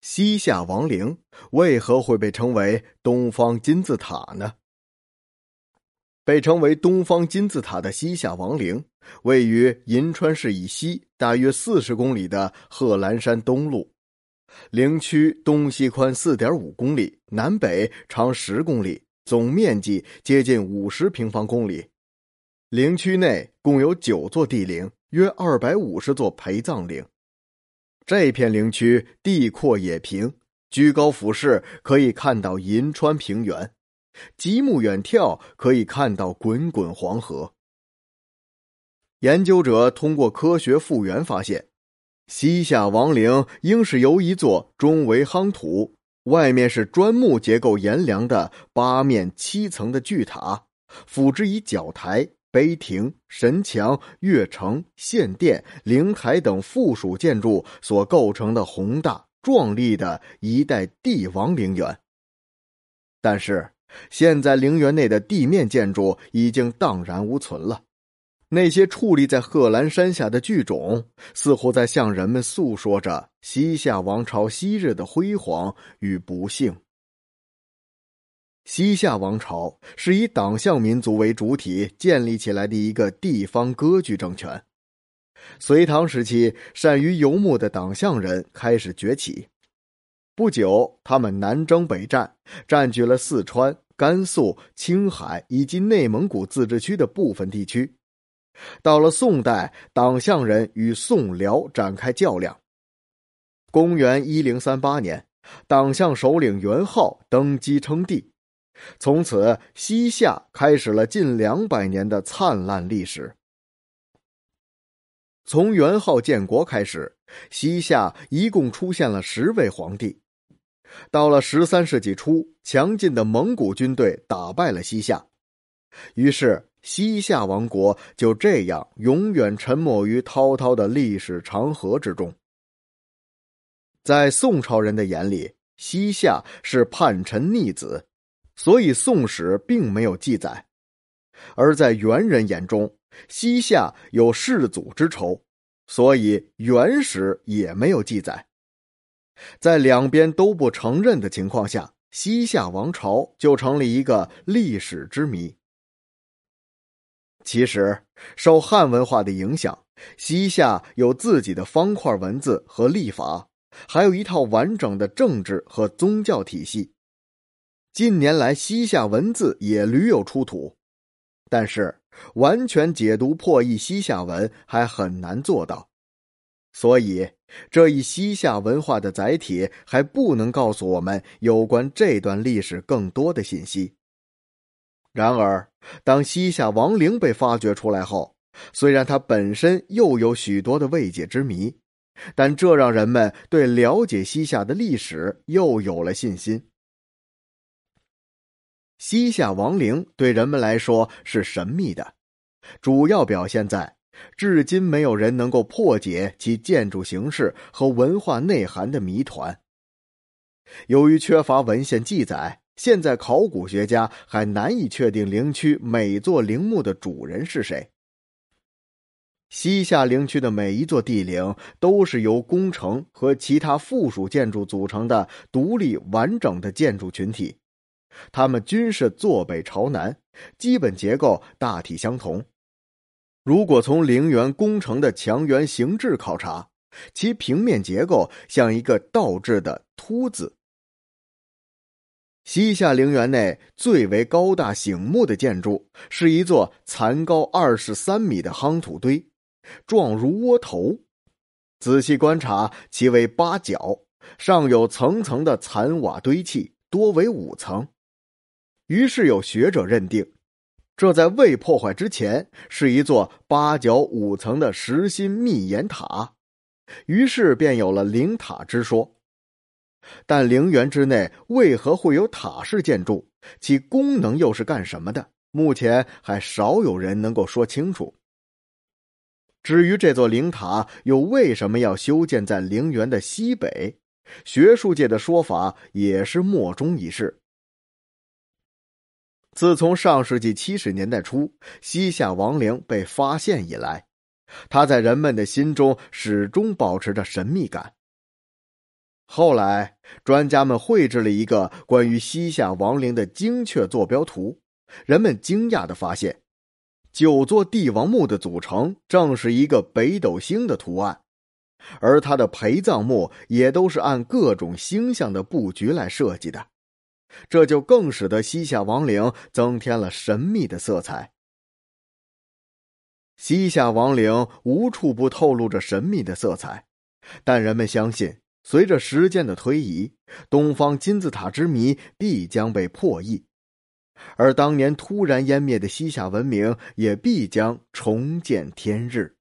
西夏王陵为何会被称为东方金字塔呢？被称为东方金字塔的西夏王陵，位于银川市以西大约四十公里的贺兰山东麓。陵区东西宽四点五公里，南北长十公里，总面积接近五十平方公里。陵区内共有九座帝陵，约二百五十座陪葬陵。这片陵区地阔野平，居高俯视可以看到银川平原，极目远眺可以看到滚滚黄河。研究者通过科学复原发现，西夏王陵应是由一座中为夯土、外面是砖木结构严良的八面七层的巨塔，辅之以角台。碑亭、神墙、月城、献殿、灵台等附属建筑所构成的宏大壮丽的一代帝王陵园。但是，现在陵园内的地面建筑已经荡然无存了。那些矗立在贺兰山下的巨冢，似乎在向人们诉说着西夏王朝昔日的辉煌与不幸。西夏王朝是以党项民族为主体建立起来的一个地方割据政权。隋唐时期，善于游牧的党项人开始崛起。不久，他们南征北战，占据了四川、甘肃、青海以及内蒙古自治区的部分地区。到了宋代，党项人与宋辽展开较量。公元一零三八年，党项首领元昊登基称帝。从此，西夏开始了近两百年的灿烂历史。从元昊建国开始，西夏一共出现了十位皇帝。到了十三世纪初，强劲的蒙古军队打败了西夏，于是西夏王国就这样永远沉没于滔滔的历史长河之中。在宋朝人的眼里，西夏是叛臣逆子。所以《宋史》并没有记载，而在元人眼中，西夏有世祖之仇，所以《元史》也没有记载。在两边都不承认的情况下，西夏王朝就成了一个历史之谜。其实，受汉文化的影响，西夏有自己的方块文字和历法，还有一套完整的政治和宗教体系。近年来，西夏文字也屡有出土，但是完全解读破译西夏文还很难做到，所以这一西夏文化的载体还不能告诉我们有关这段历史更多的信息。然而，当西夏王陵被发掘出来后，虽然它本身又有许多的未解之谜，但这让人们对了解西夏的历史又有了信心。西夏王陵对人们来说是神秘的，主要表现在，至今没有人能够破解其建筑形式和文化内涵的谜团。由于缺乏文献记载，现在考古学家还难以确定陵区每座陵墓的主人是谁。西夏陵区的每一座帝陵都是由宫城和其他附属建筑组成的独立完整的建筑群体。它们均是坐北朝南，基本结构大体相同。如果从陵园工程的墙垣形制考察，其平面结构像一个倒置的“凸”字。西夏陵园内最为高大醒目的建筑是一座残高二十三米的夯土堆，状如窝头。仔细观察，其为八角，上有层层的残瓦堆砌，多为五层。于是有学者认定，这在未破坏之前是一座八角五层的实心密檐塔，于是便有了陵塔之说。但陵园之内为何会有塔式建筑？其功能又是干什么的？目前还少有人能够说清楚。至于这座陵塔又为什么要修建在陵园的西北，学术界的说法也是莫衷一是。自从上世纪七十年代初西夏王陵被发现以来，它在人们的心中始终保持着神秘感。后来，专家们绘制了一个关于西夏王陵的精确坐标图，人们惊讶的发现，九座帝王墓的组成正是一个北斗星的图案，而它的陪葬墓也都是按各种星象的布局来设计的，这就更使得西夏王陵增添了神秘的色彩。西夏王陵无处不透露着神秘的色彩，但人们相信。随着时间的推移，东方金字塔之谜必将被破译，而当年突然湮灭的西夏文明也必将重见天日。